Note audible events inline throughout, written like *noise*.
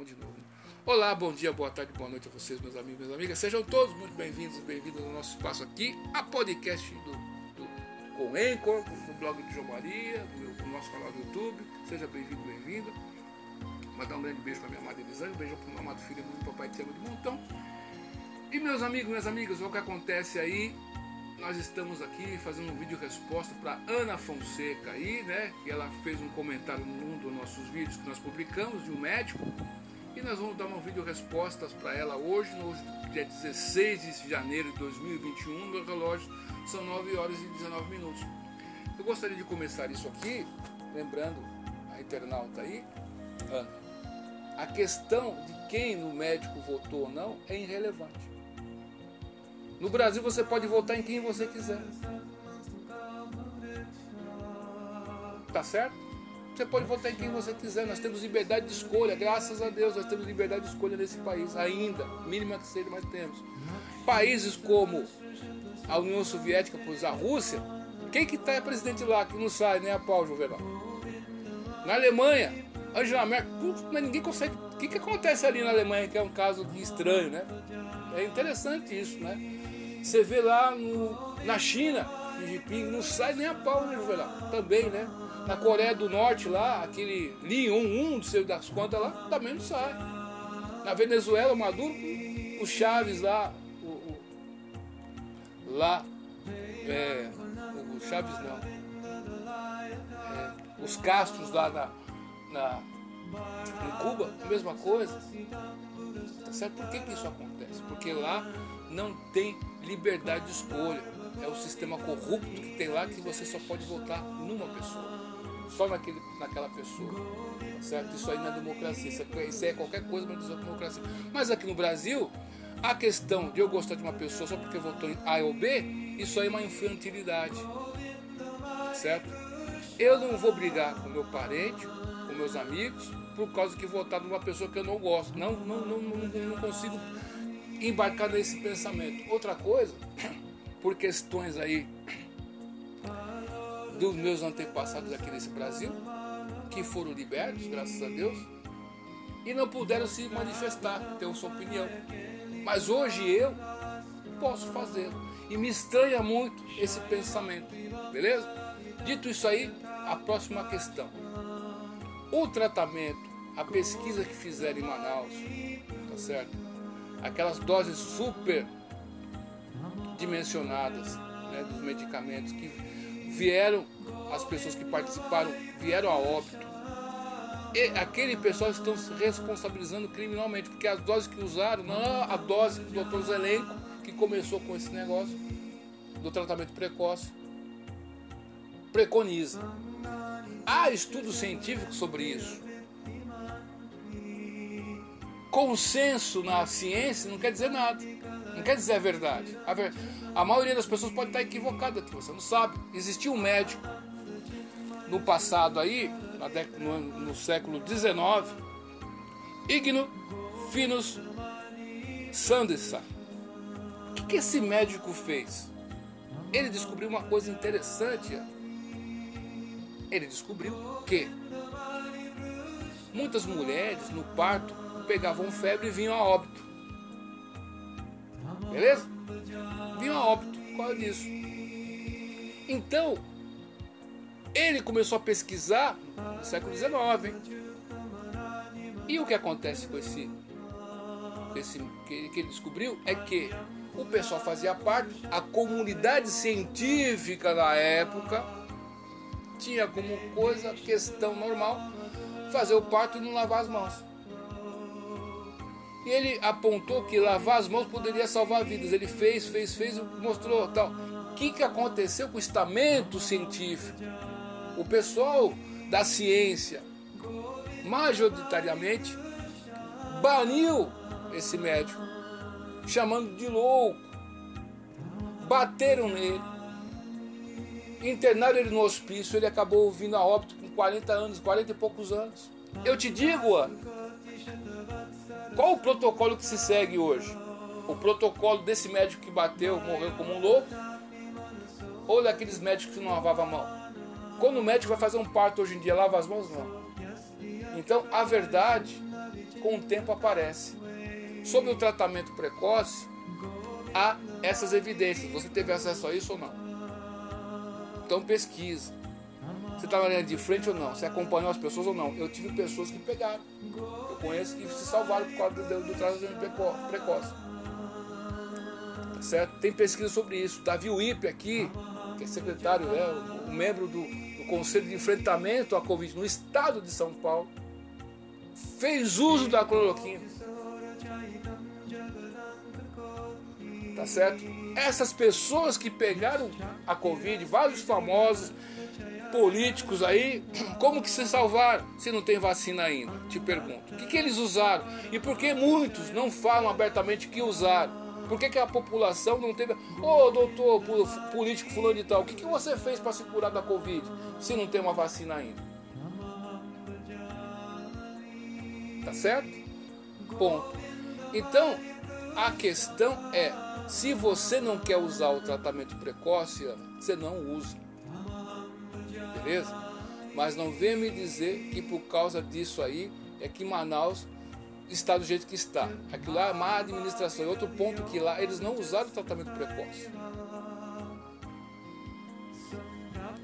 Vamos de novo. Olá, bom dia, boa tarde, boa noite a vocês, meus amigos minhas amigas. Sejam todos muito bem-vindos e bem-vindas ao nosso espaço aqui, a podcast do, do com Anchor, do blog de João Maria, do, do nosso canal do YouTube. Seja bem-vindo, bem-vinda. Mandar um grande beijo para minha amada Elisane, um beijo para o meu amado filho do papai ama de montão. E meus amigos, minhas amigas, o que acontece aí nós estamos aqui fazendo um vídeo resposta para Ana Fonseca aí, né? Que ela fez um comentário num dos nossos vídeos que nós publicamos de um médico. E nós vamos dar um vídeo respostas para ela hoje, no dia 16 de janeiro de 2021, no relógio são 9 horas e 19 minutos. Eu gostaria de começar isso aqui, lembrando a internauta aí, Ana, a questão de quem no médico votou ou não é irrelevante. No Brasil você pode votar em quem você quiser. Tá certo? Você pode votar em quem você quiser. Nós temos liberdade de escolha. Graças a Deus nós temos liberdade de escolha nesse país. Ainda. Mínima que seja, mas temos. Países como a União Soviética, pois a Rússia. Quem que tá é presidente lá que não sai, nem a pau, Juvenal? Na Alemanha, Angela Merkel, mas ninguém consegue. O que, que acontece ali na Alemanha que é um caso estranho, né? É interessante isso, né? Você vê lá no, na China, Xi Jinping não sai nem a pau, né, Juvenal? Também, né? Na Coreia do Norte lá, aquele Li Um, não sei das contas lá, também não sai. Na Venezuela, o Maduro, o Chaves lá, o, o lá, é, o Chaves não, é, os Castros lá na, na, em Cuba, a mesma coisa. Tá certo? Por que, que isso acontece? Porque lá não tem liberdade de escolha. É o sistema corrupto que tem lá que você só pode votar numa pessoa. Só naquele, naquela pessoa. Tá certo? Isso aí não é democracia. Isso é, é qualquer coisa menos democracia. Mas aqui no Brasil, a questão de eu gostar de uma pessoa só porque votou em A ou B, isso aí é uma infantilidade. Certo? Eu não vou brigar com meu parente, com meus amigos, por causa que votar numa pessoa que eu não gosto. Não, não, não, não, não consigo embarcar nesse pensamento. Outra coisa, *clears throat* por questões aí dos meus antepassados aqui nesse Brasil, que foram libertos, graças a Deus, e não puderam se manifestar, ter sua opinião. Mas hoje eu posso fazê-lo. E me estranha muito esse pensamento, beleza? Dito isso aí, a próxima questão. O tratamento, a pesquisa que fizeram em Manaus, tá certo? Aquelas doses super dimensionadas né, dos medicamentos que vieram, as pessoas que participaram vieram a óbito. E aquele pessoal estão se responsabilizando criminalmente, porque as doses que usaram, não a dose do Dr. Zelenko, que começou com esse negócio do tratamento precoce, preconiza. Há estudos científicos sobre isso consenso na ciência não quer dizer nada. Não quer dizer a verdade. A, ver... a maioria das pessoas pode estar equivocada aqui, você não sabe. Existia um médico no passado aí, no, no século XIX, Igno Finus Sandessa. O que, que esse médico fez? Ele descobriu uma coisa interessante. Ele descobriu que muitas mulheres no parto pegavam febre e vinham a óbito. Beleza? Vinham a óbito por causa disso. Então, ele começou a pesquisar no século XIX. Hein? E o que acontece com esse, com esse que, que ele descobriu é que o pessoal fazia parte, a comunidade científica na época tinha como coisa, questão normal, fazer o parto e não lavar as mãos. E ele apontou que lavar as mãos poderia salvar vidas. Ele fez, fez, fez, mostrou tal. O que, que aconteceu com o estamento científico? O pessoal da ciência, majoritariamente, baniu esse médico, chamando de louco. Bateram nele, internaram ele no hospício. Ele acabou vindo a óbito com 40 anos, 40 e poucos anos. Eu te digo, Ana, qual o protocolo que se segue hoje? O protocolo desse médico que bateu, morreu como um louco? Ou daqueles médicos que não lavavam a mão? Quando o médico vai fazer um parto hoje em dia, lava as mãos? Não. Então, a verdade com o tempo aparece. Sobre o tratamento precoce, há essas evidências. Você teve acesso a isso ou não? Então pesquisa. Você está na linha de frente ou não? Você acompanhou as pessoas ou não? Eu tive pessoas que pegaram. Eu conheço que se salvaram por causa do, do tratamento precoce. Tá certo? Tem pesquisa sobre isso. Davi Wipe aqui, que é secretário, é, um membro do, do Conselho de Enfrentamento à Covid no estado de São Paulo, fez uso da cloroquina. Tá certo? Essas pessoas que pegaram a Covid, vários famosos, políticos aí, *clears throat* como que se salvaram se não tem vacina ainda? Te pergunto. O que, que eles usaram? E por que muitos não falam abertamente que usaram? Por que, que a população não teve. Ô oh, doutor político fulano de tal, o que, que você fez para se curar da Covid se não tem uma vacina ainda? Tá certo? Ponto. Então, a questão é: se você não quer usar o tratamento precoce, você não usa beleza? Mas não venha me dizer que por causa disso aí é que Manaus está do jeito que está. Aquilo lá é má administração. E outro ponto que lá eles não usaram o tratamento precoce.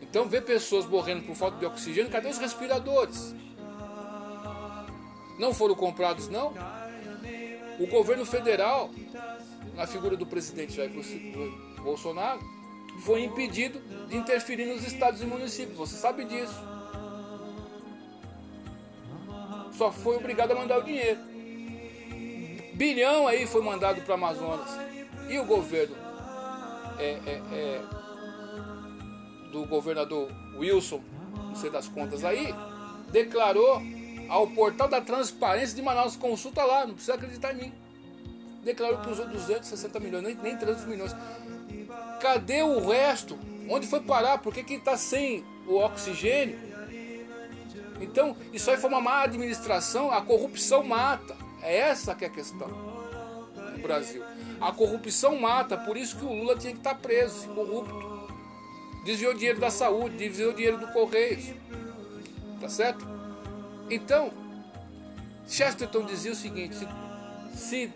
Então vê pessoas morrendo por falta de oxigênio, cadê os respiradores? Não foram comprados não? O governo federal, na figura do presidente Jair Bolsonaro, foi impedido de interferir nos estados e municípios. Você sabe disso. Só foi obrigado a mandar o dinheiro. Bilhão aí foi mandado para Amazonas. E o governo é, é, é, do governador Wilson, não sei das contas aí, declarou ao portal da transparência de Manaus, consulta lá, não precisa acreditar em mim. Declarou que usou 260 milhões, nem, nem 300 milhões. Cadê o resto? Onde foi parar? Por que está sem o oxigênio? Então, isso aí foi uma má administração. A corrupção mata. É essa que é a questão no Brasil. A corrupção mata, por isso que o Lula tinha que estar tá preso, corrupto. Desviou dinheiro da saúde, desviou dinheiro do Correios. Tá certo? Então, Chesterton dizia o seguinte: se, se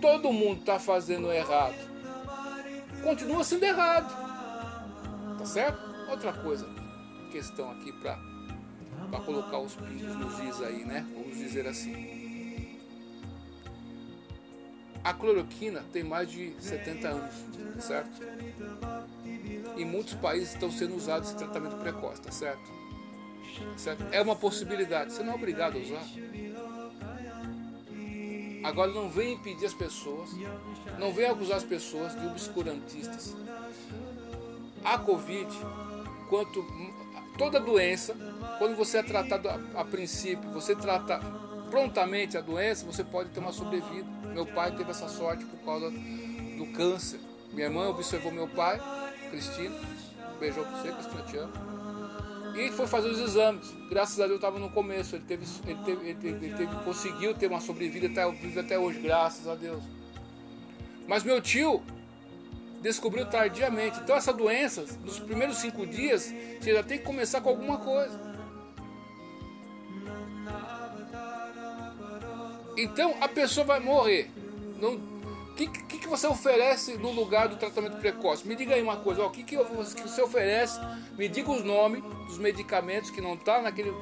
todo mundo está fazendo errado continua sendo errado. Tá certo? Outra coisa, questão aqui para colocar os pingos nos is aí, né? Vamos dizer assim. A cloroquina tem mais de 70 anos, certo? Em muitos países estão sendo usados esse tratamento precoce, tá certo? certo? É uma possibilidade, você não é obrigado a usar. Agora não vem impedir as pessoas, não vem acusar as pessoas de obscurantistas. A Covid, quanto toda doença, quando você é tratado a, a princípio, você trata prontamente a doença, você pode ter uma sobrevida. Meu pai teve essa sorte por causa do câncer. Minha irmã observou meu pai, Cristina. Beijou você, Cristina, te amo. E foi fazer os exames. Graças a Deus estava no começo. Ele teve, ele teve, ele teve, ele teve, conseguiu ter uma sobrevida até vive até hoje, graças a Deus. Mas meu tio descobriu tardiamente. Então essa doença, nos primeiros cinco dias, você já tem que começar com alguma coisa. Então a pessoa vai morrer. Não, o que, que, que, você oferece no lugar do tratamento precoce? Me diga aí uma coisa, o que, que, você oferece? Me diga os nomes dos medicamentos que não está naquele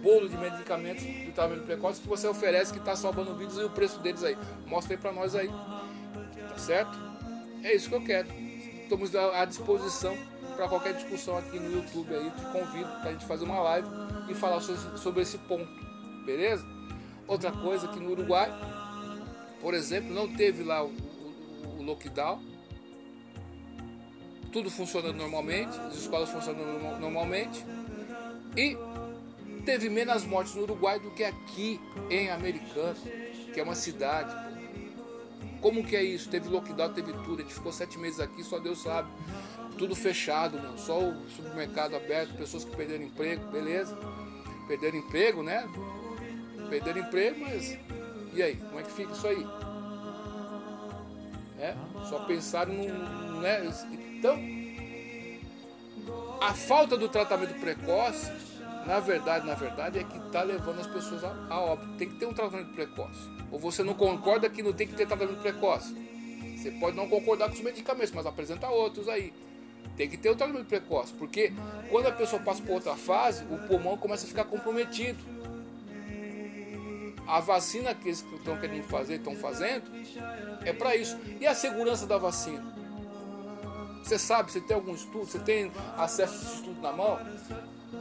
bolo de medicamentos do tratamento precoce que você oferece que está salvando vidas e o preço deles aí. Mostra aí para nós aí. Tá certo? É isso que eu quero. Estamos à disposição para qualquer discussão aqui no YouTube aí. Te convido para a gente fazer uma live e falar sobre esse ponto. Beleza? Outra coisa que no Uruguai por exemplo, não teve lá o, o, o lockdown, tudo funcionando normalmente, as escolas funcionando normalmente, e teve menos mortes no Uruguai do que aqui em Americana, que é uma cidade. Como que é isso? Teve lockdown, teve tudo, a gente ficou sete meses aqui, só Deus sabe. Tudo fechado, mano. só o supermercado aberto, pessoas que perderam emprego, beleza. Perderam emprego, né? Perderam emprego, mas e aí, como é que fica isso aí? É, só pensar no. Né? Então, a falta do tratamento precoce na verdade, na verdade, é que está levando as pessoas a, a óbito. Tem que ter um tratamento precoce. Ou você não concorda que não tem que ter tratamento precoce? Você pode não concordar com os medicamentos, mas apresenta outros aí. Tem que ter o tratamento precoce, porque quando a pessoa passa por outra fase, o pulmão começa a ficar comprometido. A vacina que eles estão querendo fazer, estão fazendo, é para isso. E a segurança da vacina? Você sabe, você tem algum estudo, você tem acesso a esse estudo na mão?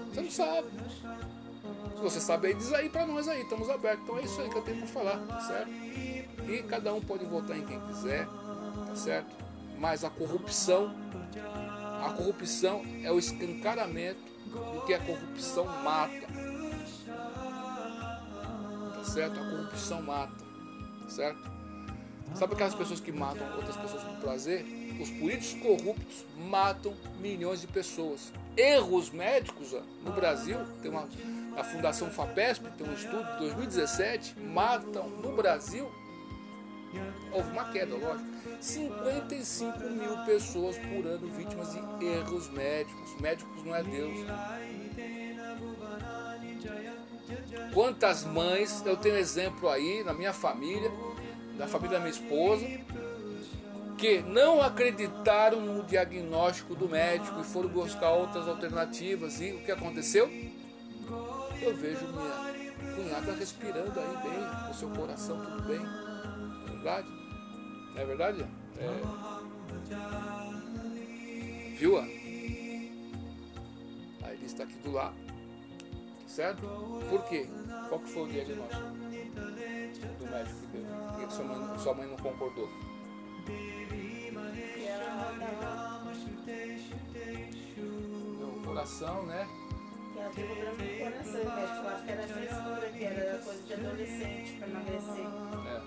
Você não sabe. Se você sabe aí, diz aí para nós aí, estamos abertos. Então é isso aí que eu tenho para falar, tá certo? E cada um pode votar em quem quiser, tá certo? Mas a corrupção, a corrupção é o escancaramento do que a corrupção mata. Certo? A corrupção mata, certo? Sabe aquelas pessoas que matam outras pessoas por prazer? Os políticos corruptos matam milhões de pessoas. Erros médicos no Brasil, tem uma, a Fundação FAPESP tem um estudo de 2017, matam no Brasil, houve uma queda, lógico, 55 mil pessoas por ano vítimas de erros médicos. Médicos não é Deus. Quantas mães, eu tenho exemplo aí na minha família, da família da minha esposa, que não acreditaram no diagnóstico do médico e foram buscar outras alternativas. E o que aconteceu? Eu vejo minha cunhada respirando aí bem, o seu coração tudo bem. Não é verdade? Não é verdade? É... Viu? Aí ele está aqui do lado. Certo? Por quê? Qual que foi o diagnóstico do médico que deu? Por que sua mãe, sua mãe não concordou? Meu coração, né? Que ela tem problema no coração, o médico falava que era frescura, que era coisa de adolescente pra emagrecer. É.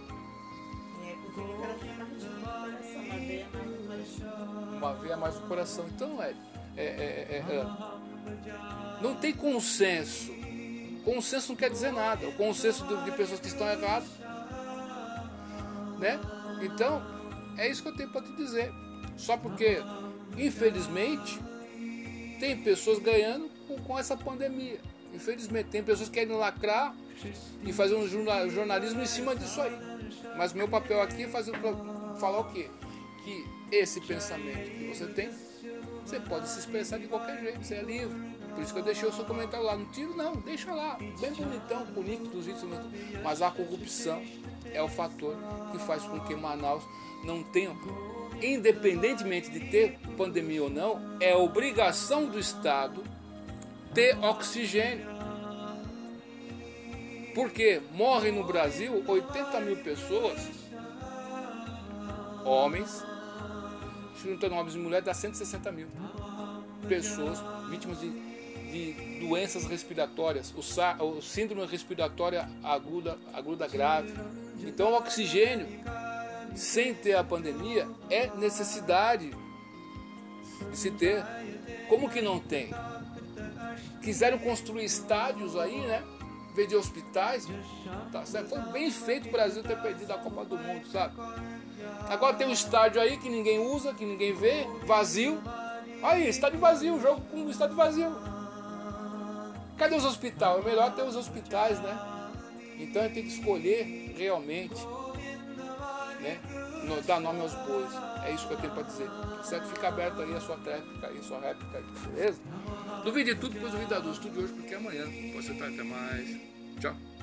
E aí, por que ela tem marketing no coração, uma veia mais no coração. Uma veia mais no coração. Então, é, é, é, é, é, não tem consenso. Consenso não quer dizer nada. O consenso de, pessoas que estão erradas. Né? Então, é isso que eu tenho para te dizer. Só porque, infelizmente, tem pessoas ganhando com, com essa pandemia. Infelizmente, tem pessoas que querem lacrar e fazer um jorna- jornalismo em cima disso aí. Mas meu papel aqui é fazer, falar o quê? Que esse pensamento que você tem, você pode se expressar de qualquer jeito, você é livre. Por isso que eu deixei o seu comentário lá. Não tiro, não, deixa lá. Bem bonitão, com link dos vídeos. Mas a corrupção é o fator que faz com que Manaus não tenha, independentemente de ter pandemia ou não, é obrigação do Estado ter oxigênio. Porque morrem no Brasil 80 mil pessoas, homens, juntando homens e mulheres, dá 160 mil pessoas vítimas de, de doenças respiratórias, o, sa- o síndrome respiratória aguda, aguda grave. Então, o oxigênio, sem ter a pandemia, é necessidade de se ter. Como que não tem? Quiseram construir estádios aí, né? De hospitais, tá certo? Foi bem feito o Brasil ter perdido a Copa do Mundo, sabe? Agora tem um estádio aí que ninguém usa, que ninguém vê, vazio. Aí, estádio vazio, jogo com estádio vazio. Cadê os hospitais? É melhor ter os hospitais, né? Então a gente tem que escolher realmente, né? Dar nome aos bois. É isso que eu tenho para dizer. Certo? Fica aberto aí a sua réplica aí, a sua réplica aí, beleza? Duvide de tudo, depois duvide da luz. Tudo de hoje, porque amanhã pode ser tarde até mais. Tchau.